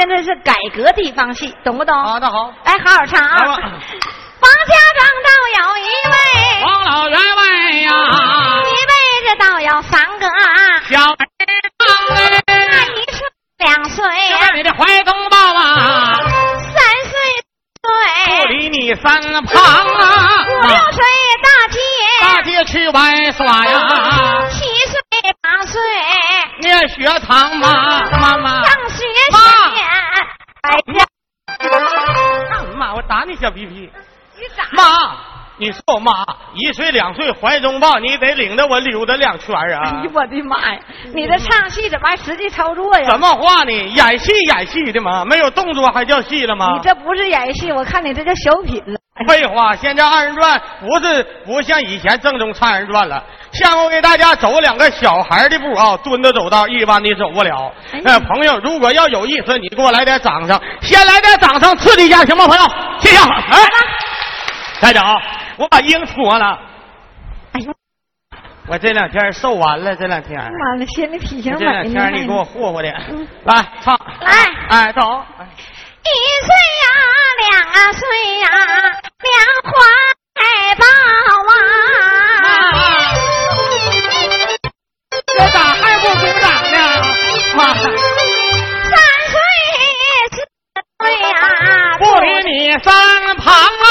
现在是改革地方戏，懂不懂？好的好，来，好好唱啊！王家庄倒有一位，王老员外呀，一位这倒有三个，小儿郎哎，那一岁两岁在，你的怀中抱啊，三岁。不岁，离你身旁啊，五六岁大街，大街去玩耍呀，七岁八岁。念学堂嘛？妈妈，哎呀，干嘛？我打你小屁屁。你咋？妈，你说我妈一岁两岁怀中抱，你得领着我溜达两圈啊哎呦！我的妈呀！你这唱戏怎么还实际操作呀？什么话呢？演戏演戏的嘛，没有动作还叫戏了吗你？这不是演戏，我看你这叫小品了。废话，现在二人转不是不像以前正宗唱二人转了。下面我给大家走两个小孩的步啊，蹲着走道，一般的走不了。哎呃，朋友，如果要有意思，你给我来点掌声，先来点掌声刺激一下，行吗，朋友？谢谢啊。哎，台长，我把缨脱了。哎呦，我这两天瘦完了，这两天，妈了，显得体型这。两天你给我霍霍的，嗯来唱，来哎，走，一岁呀，两岁呀，两怀抱啊！这咋还不鼓掌呢？妈，三岁四岁呀，不离你身旁啊！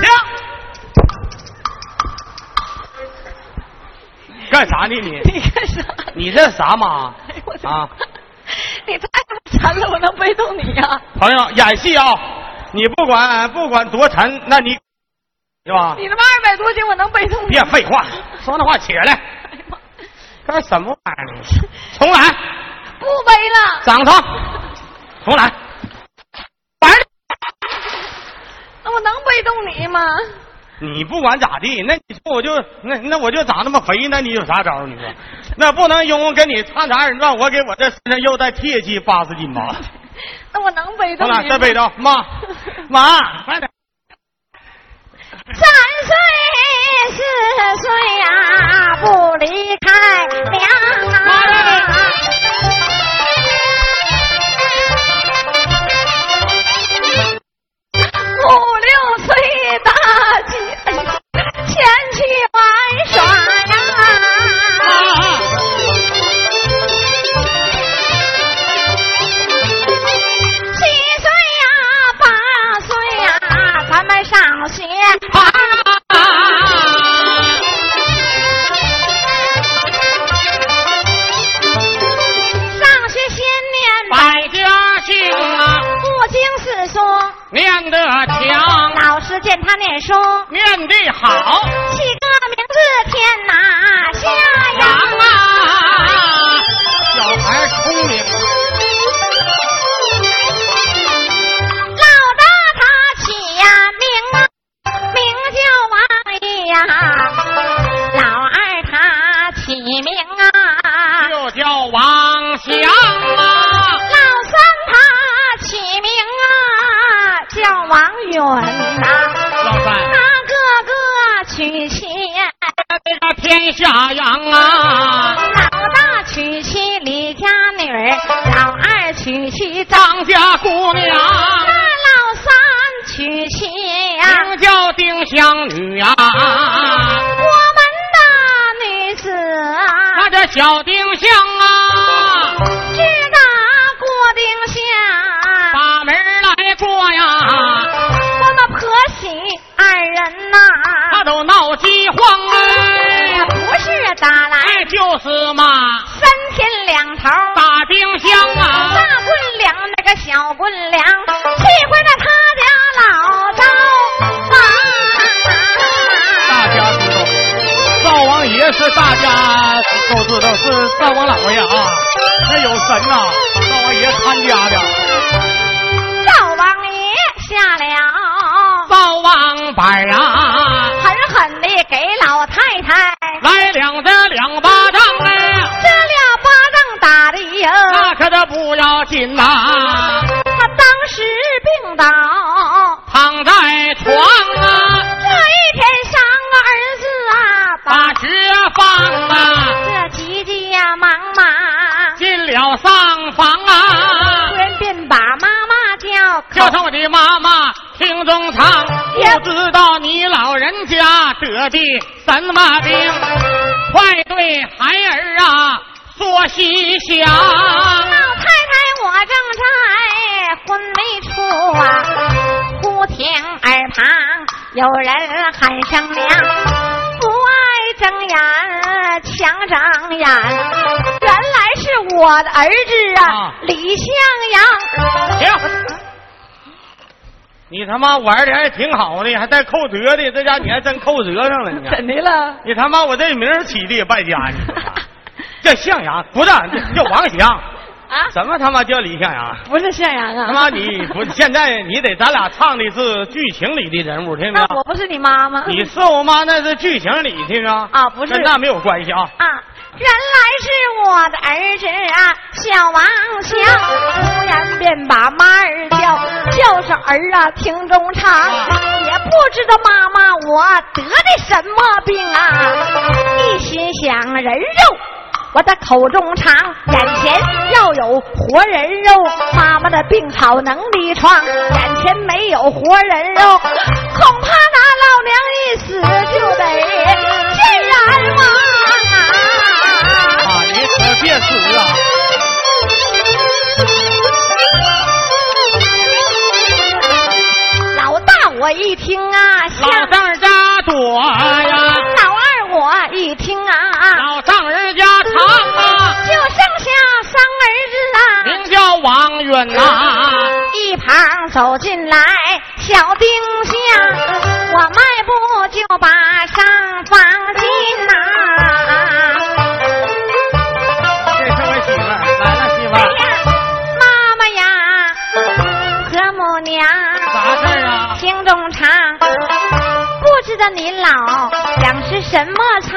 停！干啥呢你？你干啥？你这啥妈我的啊？你太沉了，我能背动你呀？朋友，演戏啊，你不管不管多沉，那你是吧？你他妈二百多斤，我能背动你？别废话，说那话起来，哎呀妈！干什么玩意儿呢？重来，不背了，掌声，重来，玩儿那我能背动你吗？你不管咋地，那你说我就那那我就长那么肥，那你有啥招？你说，那不能因为跟你唱啥二人转，我给我这身上又带铁骑八十斤吧？那我能背动重来，你？再背。着，妈，妈，快点。三岁四岁呀、不离开娘啊！去玩耍呀！七岁呀，八岁呀，咱们上学见他念书，念得好，起个名字天哪下 小丁是大家都知道是灶王老爷啊，那有神呐、灶王爷看家的，灶王爷下了，灶王板啊，狠狠地给老太太来两这两巴掌哎，这俩巴掌打的呀，那可都不要紧呐、他当时病倒，中堂，不知道你老人家得的什么病，快对孩儿啊说细详。老太太，我正在昏迷处啊，忽听耳旁有人喊声娘，不爱睁眼强睁眼，原来是我的儿子啊啊，李向阳。停！你他妈玩的还挺好的，还带扣折的，这家你还真扣折上了，你看。怎的了？你他妈我这名起的也败家，你说 这向阳不是叫王祥，啊，什么他妈叫李向阳？不是向阳啊！他妈你不 现在你得咱俩唱的是剧情里的人物，听没有？那我不是你妈吗？你是我妈那是剧情里，听没有？啊不是跟那没有关系啊。啊，原来是我的儿子啊，小王祥，突然便把妈儿叫，叫上儿啊听中唱，也不知道妈妈我得的什么病啊，一心想人肉。我的口中尝，眼前要有活人肉，妈妈的病好能力床，眼前没有活人肉，恐怕那老娘一死就得见阎王啊！啊，你可别死啊！老大我一听啊，像老丈人家多呀，一旁走进来小丁香，我迈步就把上房进呐、这是我媳妇儿，来了媳妇儿，妈妈呀，和母娘，啥事儿啊？听中唱，不知道您老想吃什么菜，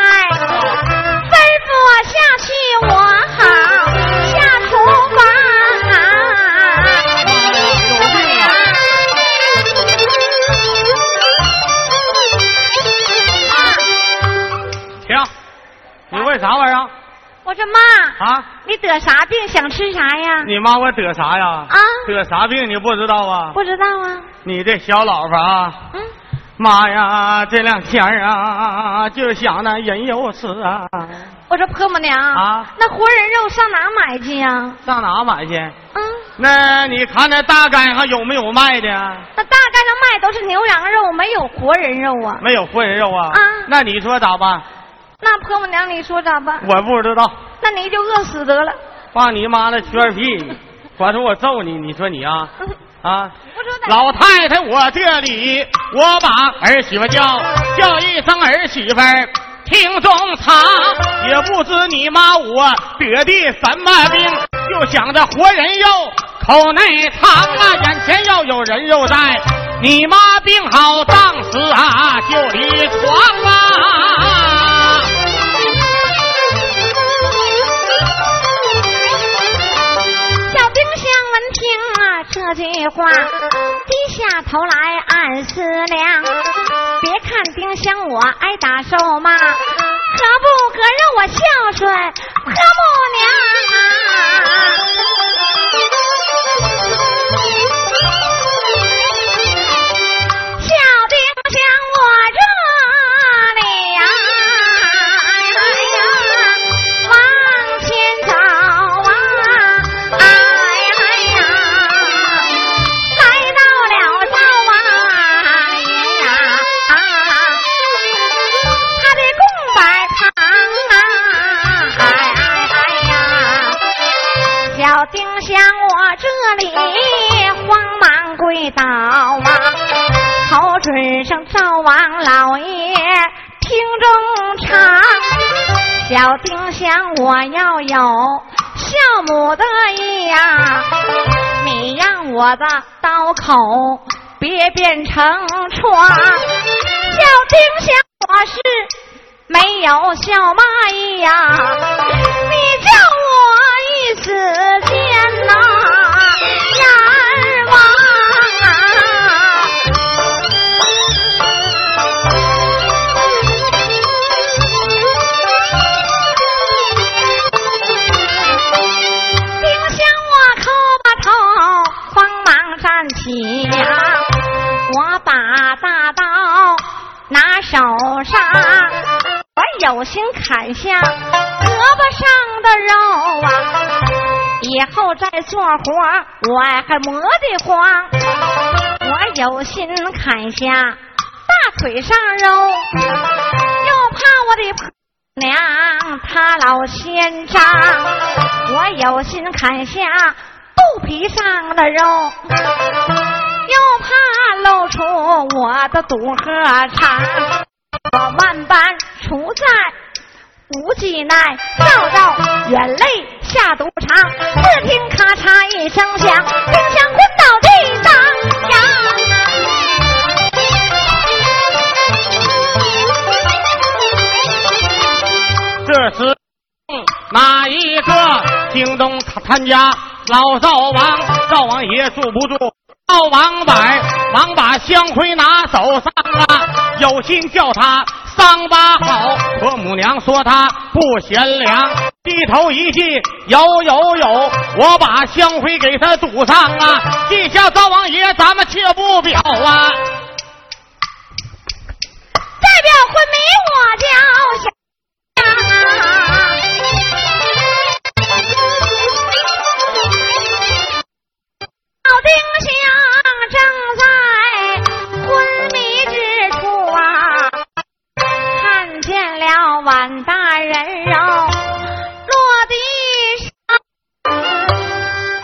啊？你得啥病？想吃啥呀？你妈我得啥呀？啊得啥病你不知道啊？不知道啊。你这小老婆啊，嗯，妈呀，这两天啊，就想那人肉吃啊，我说婆母娘啊那活人肉上哪买去呀？上哪买去？嗯，那你看那大街上有没有卖的？那大街上卖都是牛羊肉，没有活人肉啊。没有活人肉啊？啊那你说咋办？那婆母娘，你说咋办？我不知道。那你就饿死得了。放你妈那缺屁！管说我揍你，你说你啊嗯 啊！老太太，我这里我把儿媳妇叫，叫一声儿媳妇儿，听中藏，也不知你妈我得的什么病，就想着活人肉口内藏啊，眼前要有人肉在，你妈病好当时啊就离床啊。这句话，低下头来暗思量。别看丁香我挨打受骂，可不可让我孝顺婆母娘我要有孝母的意呀，你让我的刀口别变成疮。小丁香我是没有孝妈意呀，你叫有心砍下胳膊上的肉啊，以后再做活我还磨得慌。我有心砍下大腿上肉，又怕我的婆娘她老嫌脏。我有心砍下肚皮上的肉，又怕露出我的肚和肠。我万般处在无计奈，造造眼泪下赌场。只听咔嚓一声响，冰箱昏倒地当阳。这时，哪一个京东他他家老灶王，灶王爷住不住？赵王柏，忙把香灰拿手上啊，有心叫他桑巴好。婆母娘说他不贤良，低头一记，有有有，我把香灰给他堵上啊。地下灶王爷，咱们却不表啊。代表丁香正在昏迷之处啊看见了碗大人肉落地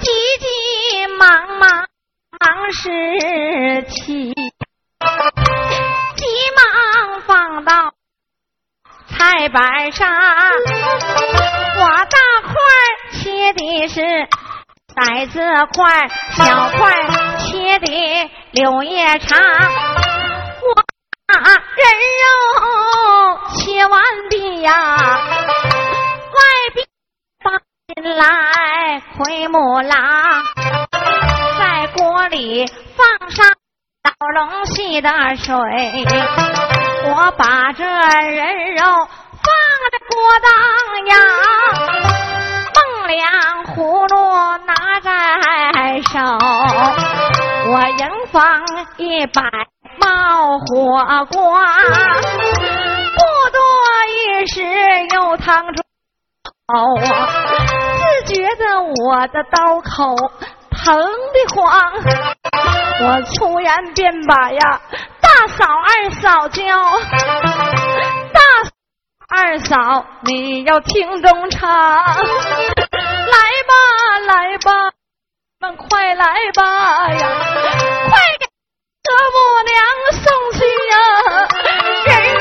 急急忙忙忙时起急忙放到菜板上我大块切的是骰子块，小块切的柳叶长。我把人肉切完毕呀，外边放进来奎木狼，在锅里放上老龙戏的水，我把这人肉。放在锅当呀，两葫芦拿在手，我迎放一百冒火光，不多一时又烫出口，自觉得我的刀口疼的慌，我突然便把呀大嫂二嫂叫。二嫂，你要听中唱，来吧来吧，们快来吧呀，快给德母娘送去呀。人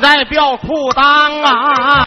在吊裤裆啊！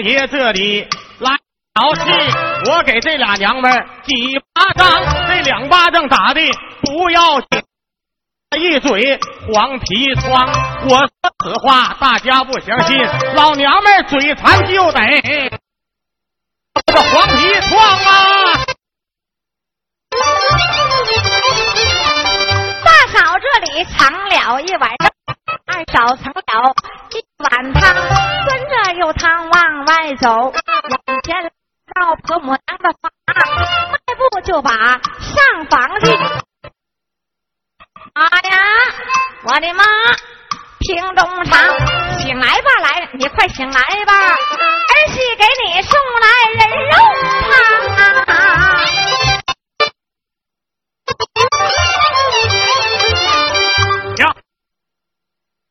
爷这里来好气，我给这俩娘们几巴掌，这两巴掌打的不要紧，一嘴黄皮疮。我说此话大家不相信，老娘们嘴馋就得这黄皮疮啊！大嫂这里藏了一晚上，二嫂盛了一碗汤，端着有汤往外走，往前到婆母娘的房。就把上房去。妈呀，我的妈！平东厂，醒来吧，来，你快醒来吧，儿媳给你送来人肉汤。啊，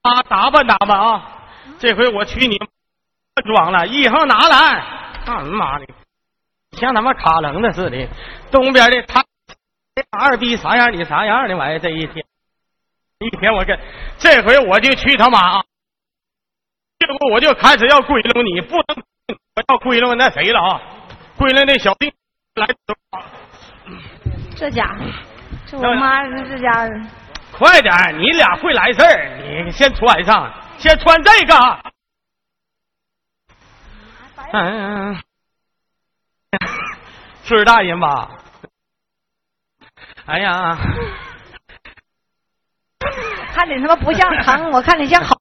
啊，打扮打扮啊！这回我娶你装了，衣裳拿来。干妈的，像他妈卡楞的似的。东边的他二逼啥样，你啥样的玩意儿？这一天，一天我跟这回我就去他妈啊，这回我就开始要归拢你，不能我要归拢那谁了啊？归拢那小弟来。这家伙，这我妈这家伙。快点，你俩会来事儿，你先穿上，先穿这个。嗯，岁数大人吧？哎呀，看你他妈不像疼，我看你像好。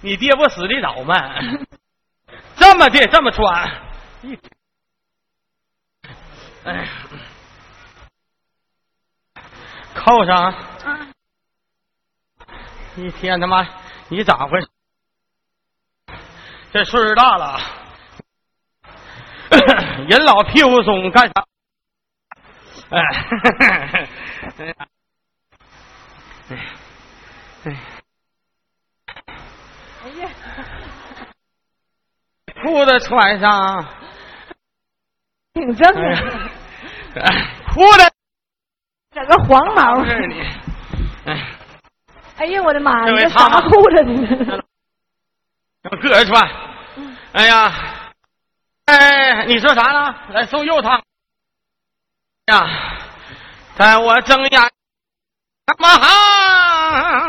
你爹不死的早吗？这么的，这么穿，哎呀。扣上！啊。一天他妈，你咋回事？这岁数大了，人老屁股松，干啥？哎，哎，哎，哎呀！裤子穿上，挺正的。裤子。整个黄毛 哎，哎呀，我的妈呀，这啥裤子呢？让个人穿。哎呀，哎，你说啥呢？来送肉汤。呀，在我睁眼，干嘛好？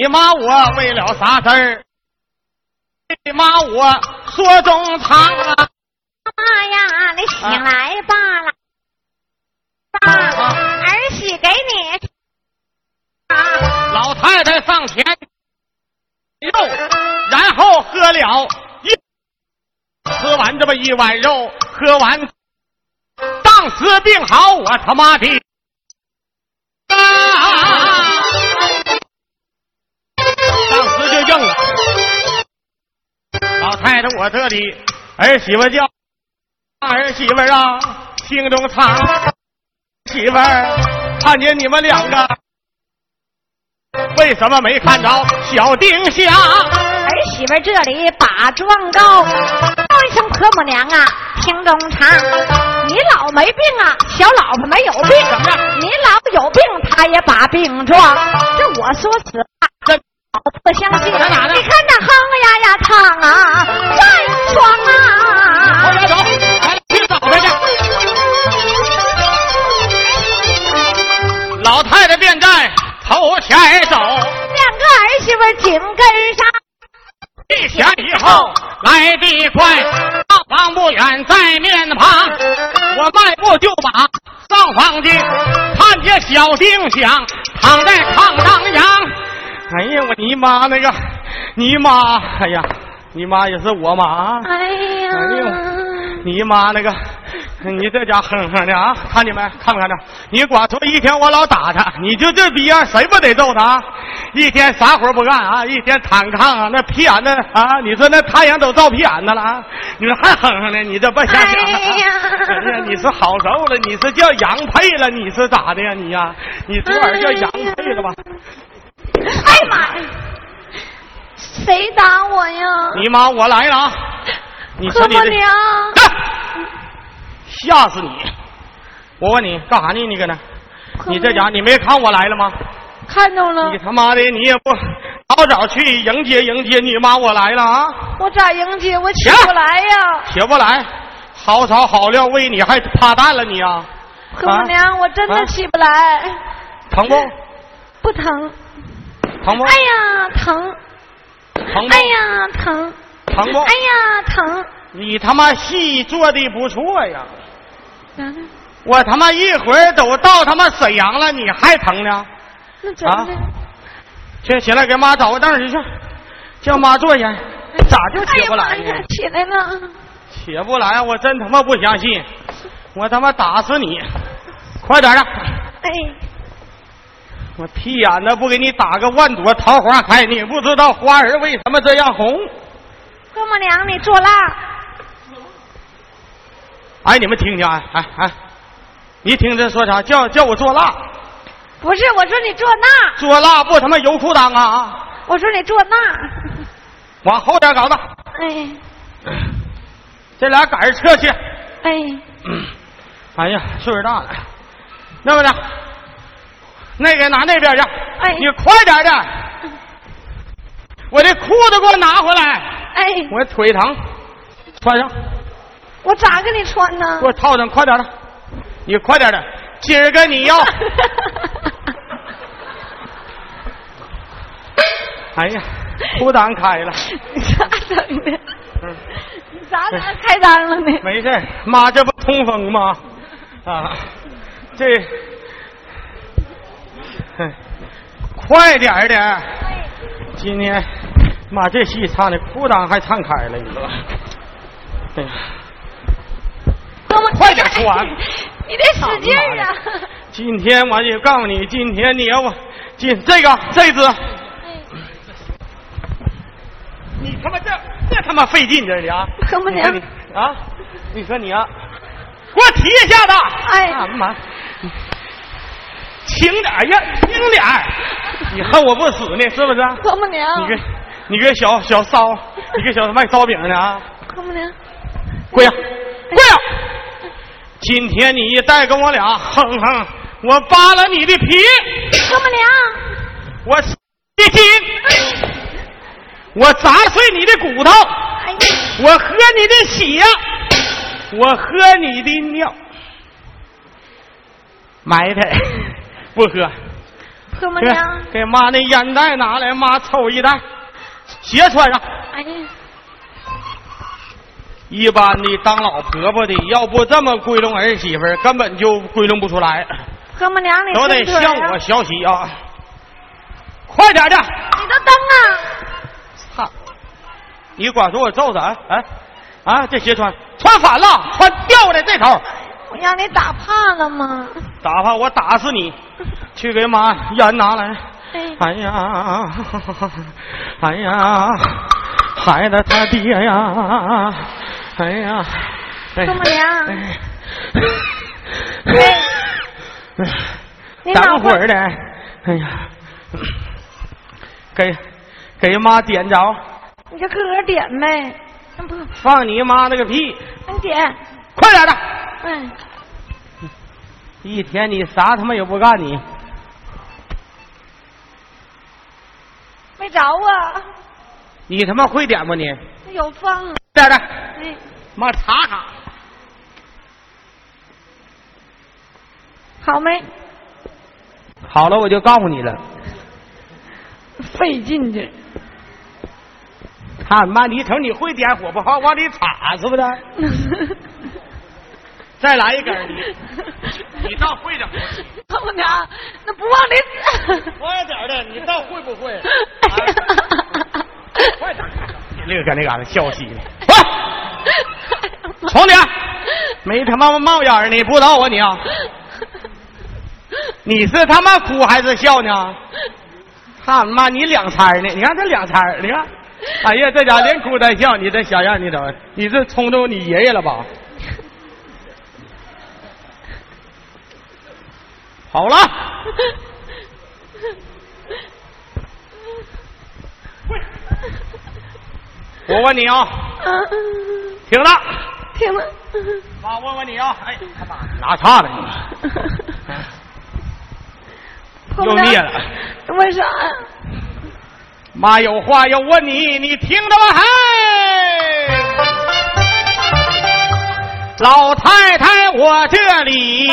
你骂我为了啥事儿？你骂我说中藏啊！妈呀，你醒来罢了。儿媳给你。老太太上前肉，然后喝了一喝完这么一碗肉，喝完当时病好，我他妈的。我这里儿媳妇叫儿媳妇啊，心中藏媳妇儿，看见你们两个，为什么没看着小丁香？儿媳妇这里把状告，叫一声婆母娘啊，听中唱，你老没病啊，小老婆没有病，怎么样？你老有病，她也把病状，这我说实话，真。不相信？你看那哼呀呀唱啊，站桩啊！后边走，来去找他去。老太太便在头前走，两个儿媳妇紧跟上。一前一后来得快，上房不远在面旁，我迈步就把上房进，看见小丁香躺在炕上养。哎呀，我你妈那个，你妈，哎呀，你妈也是我妈。哎呀，你妈那个，你这家哼哼的啊，看见没？看没看着？你光说一天我老打他，你就这逼样，谁不得揍他？啊？一天啥活不干啊？一天躺炕啊，那屁眼子啊！你说那太阳都照屁眼子了啊？你说还哼哼呢？你这不想想啊？哎呀你是好受了，你是叫羊配了，你是咋的呀？你呀、你昨晚叫羊配了吧？哎呀妈呀！谁打我呀？你妈，我来了啊！你说你这何母娘，吓死你！我问你干啥呢？你搁那？你这家你没看我来了吗？看着了你，他妈的，你也不早早去迎接迎接你妈，我来了啊！我咋迎接？我起不来呀！起不来，好炒好料喂你还趴蛋了你啊？何母娘，我真的啊起不来，疼不？不疼。疼不？哎呀，疼！疼不？哎呀，疼！疼不？哎呀，疼！你他妈戏做的不错呀！咋的？我他妈一会儿都到他妈沈阳了，你还疼呢？那怎么的？去起来给妈找个凳儿去去，叫妈坐下。咋就起不来呢起来了！起不来，我真他妈不相信，我他妈打死你！快点的，哎，我屁眼子不给你打个万朵桃花开，你不知道花儿为什么这样红？何母娘，你做辣。哎，你们听听，哎哎哎，你听这说啥？叫叫我做蜡，不是，我说你做那，做蜡不他妈油裤裆啊！我说你做那。往后点搞子，哎这俩赶着撤去。哎，嗯，哎呀，岁数大了，那么的，那个拿那边去，哎你快点的，我这裤子给我拿回来，哎，我腿疼，穿上，我咋给你穿呢给？我套上，快点的，你快点的，今儿个你要，哎呀，裤裆开了，你咋整的？嗯，你咋咋开裆了呢？没事妈这不通风吗？啊，这，哼 快点儿的。今天，妈这戏唱的裤裆还唱开了，你知道吧？哎呀，快点穿 你得使劲儿啊！今天我就告诉你，今天你要我今这个这只，你他妈这这他妈费劲这的啊！何母娘你啊，你说你啊，给我提一下子！哎呀妈，轻点儿呀，轻点儿！你恨我不死呢，是不是？何母娘，你个你个小小骚，你个小卖烧饼的啊！何母娘，跪下，跪下！今天你再跟我俩哼哼，我扒了你的皮，何母娘，我撕你筋，我砸碎你的骨头，我喝你的血，我喝你的尿，埋汰，不喝。给何母娘，给妈那烟袋拿来，妈抽一袋，鞋穿上。哎呀，一般的当老婆婆的，要不这么归拢儿媳妇儿，根本就归拢不出来，何母娘，你都得伸腿像啊我学习啊！快点的，你都蹬啊！操！你管说我揍他，哎啊，这鞋穿穿反了，穿掉的这头，我让你打怕了吗？打怕我打死你！去给妈烟拿来。哎，哎呀，哎呀，孩子他爹呀，哎呀，哎。何母娘，哎。哎。你脑瓜等会儿的，哎呀，给给妈点着，你就自个点呗，不，放你妈那个屁，你点，快点的！哎，一天你啥他妈也不干你，没着啊，你他妈会点不你？有风啊，点的，哎，妈查查。好没？好了，我就告诉你了，费劲去。看妈你瞅你会点火不好往里插是不是？再来一根儿你，你倒会点火气。何母娘，那不往里，快点的，你倒会不会？快点！你乐搁那嘎达笑嘻呢。快，重点！没他妈冒烟儿你不知道啊你啊？你是他妈哭还是笑呢？他妈你两掺儿呢？你看这两掺儿，你看，哎呀，这家连哭带笑，你这小样，你怎么？你是冲着你爷爷了吧？好了，我问你啊，听了，听了，妈问问你啊，哎，他妈 拿岔了你，又灭了。为啥呀？妈有话要问你，你听着吧，嘿！老太太，我这里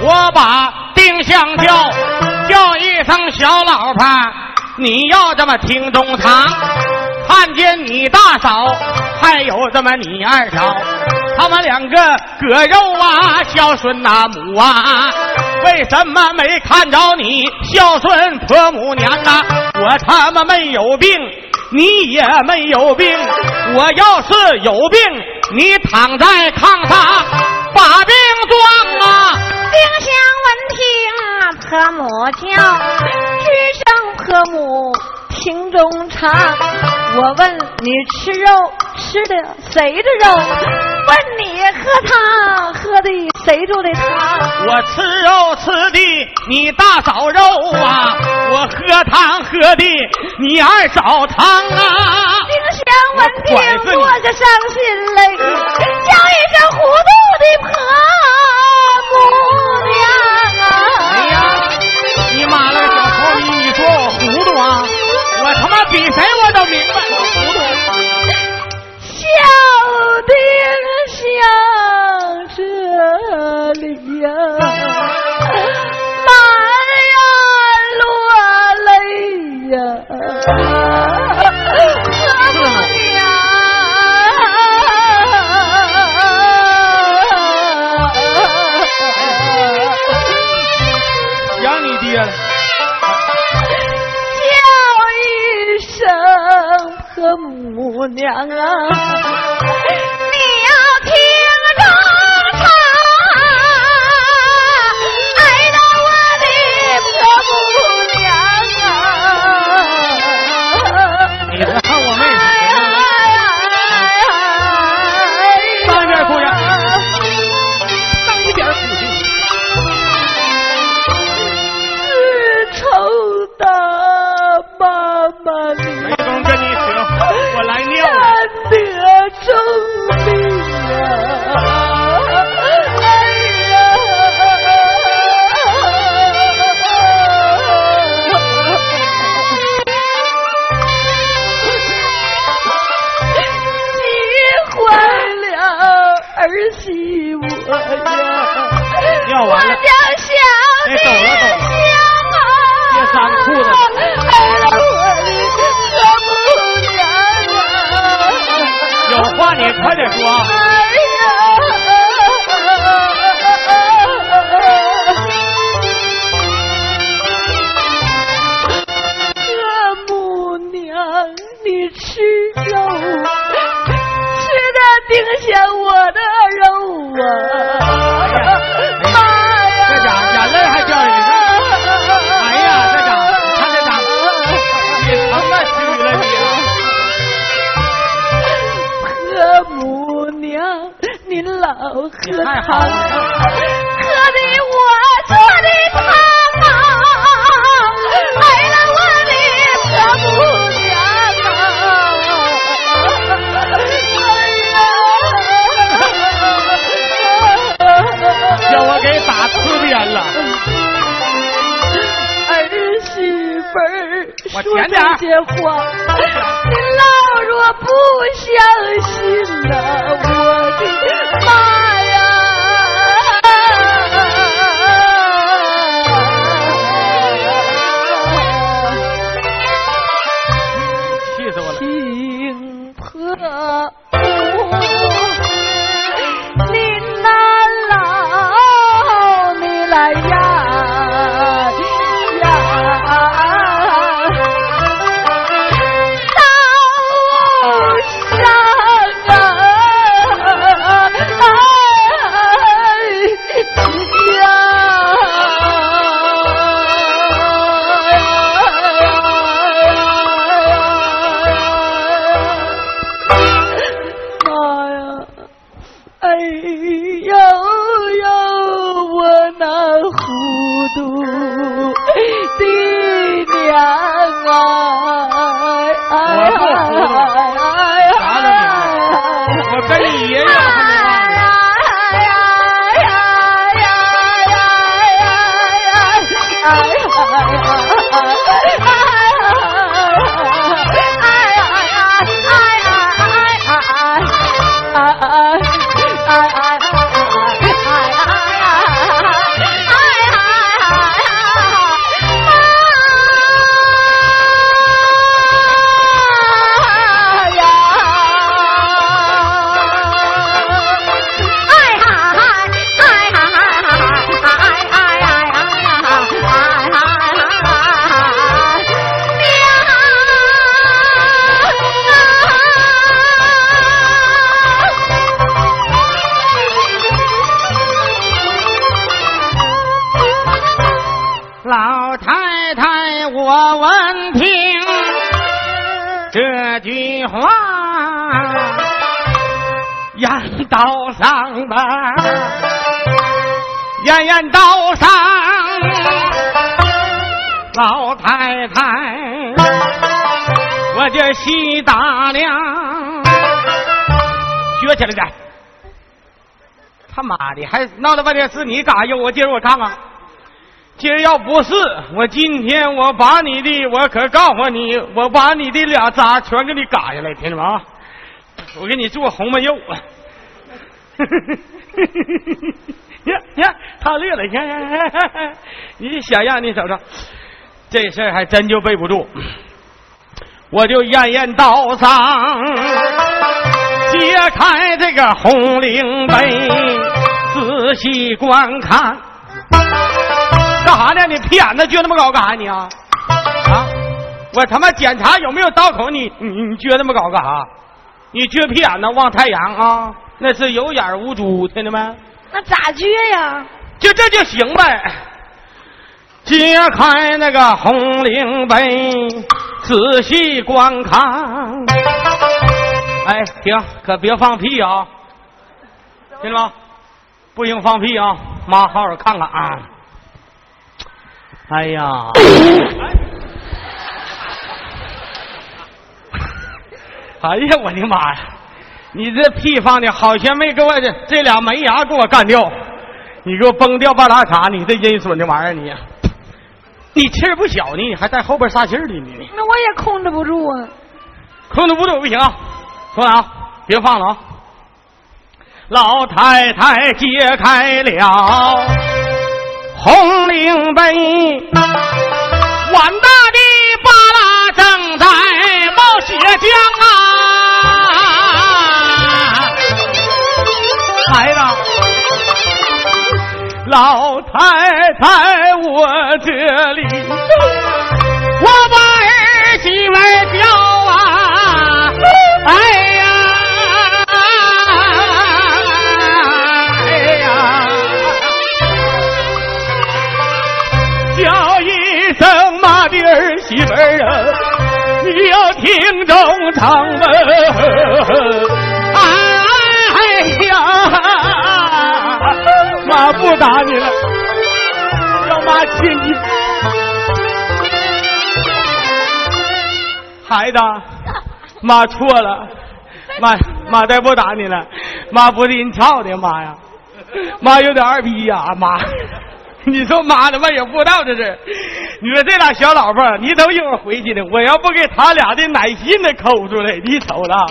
我把丁香叫，叫一声小老婆，你要这么听中堂。看见你大嫂，还有这么你二嫂，他们两个割肉啊，孝顺那母啊，为什么没看着你孝顺婆母娘啊？我他妈没有病，你也没有病。我要是有病，你躺在炕上把病装啊！丁香闻听婆母叫，只声婆母听中茶。我问你吃肉吃的谁的肉？问你喝汤喝的谁做的汤？我吃肉吃的你大嫂肉啊，我喝汤喝的你二嫂汤啊。丁香闻听落下伤心泪，叫一声糊涂的婆我甜点儿这些话，你老若不相信呐、我的妈道上吧，眼眼道上，老太太，我这喜大娘，学起来点。他妈的，还闹了半天是你嘎悠，我今儿我看看，今儿要不是我今天我把你的，我可告诉你，我把你的俩渣全给你嘎下来，听着吗？我给你做红焖肉。呀呀，他乐了，你看，你想样，你瞅瞅，这事儿还真就背不住。我就验验道上，揭开这个红领杯，仔细观看。干啥呢？你屁眼子撅那么高干啥你啊？啊！我他妈检查有没有刀口，你你你撅那么高干啥？你撅屁眼子望太阳啊？那是有眼无珠，听见没？那咋撅呀？就这就行呗。揭开那个红领杯，仔细观看。哎，停，可别放屁啊！听着吗？不行，放屁啊！妈，好好看看啊！哎呀！哎呀，我的妈呀！你这屁放的好像没给我这这俩门牙给我干掉，你给我崩掉半拉碴，你这阴损的玩意儿你，你气儿不小呢，你还在后边撒气儿呢你。那我也控制不住啊，控制不住不行啊，说啊，别放了啊。老太太揭开了红领杯，碗大的巴拉正在冒血浆啊。孩子老太太，我这里，我把儿媳妇叫啊，哎你要听中唱闻，哎呀。妈不打你了，让妈亲你。孩子，妈错了，妈妈再不打你了，妈不是人操的，妈呀，妈有点二逼呀，妈。你说妈的妈也不知道这是，你说这俩小老婆，你等一会儿回去呢，我要不给他俩的奶心子抠出来，你瞅了，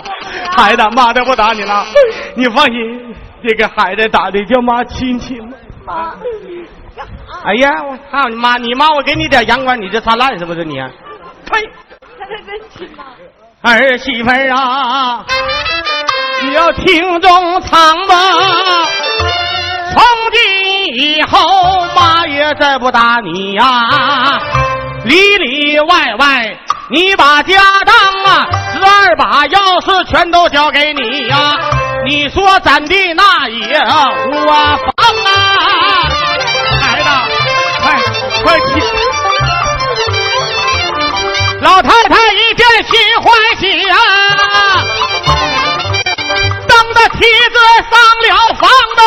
孩子，妈都不打你了，你放心。这个孩子打的叫妈亲亲妈，哎呀，我操你妈！你妈我给你点阳光，你这擦烂是不是你？呸！儿媳妇儿啊，你要听中藏吧。从今以后妈也再不打你呀。里里外外你把家当啊十二把钥匙全都交给你呀。你说咱的那也无房放啊。孩子快快起。老太太一见心欢喜啊蹬的梯子上了房的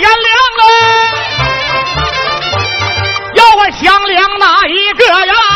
天亮了要问降良哪一个呀。